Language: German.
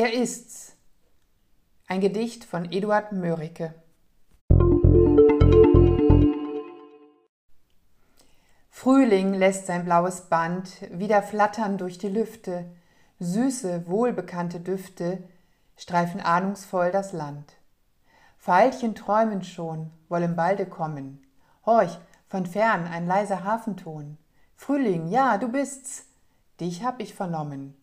Er ist's. Ein Gedicht von Eduard Mörike. Frühling lässt sein blaues Band wieder flattern durch die Lüfte, süße, wohlbekannte Düfte streifen ahnungsvoll das Land. Veilchen träumen schon, wollen balde kommen. Horch, von fern ein leiser Hafenton. Frühling, ja, du bist's, dich hab ich vernommen.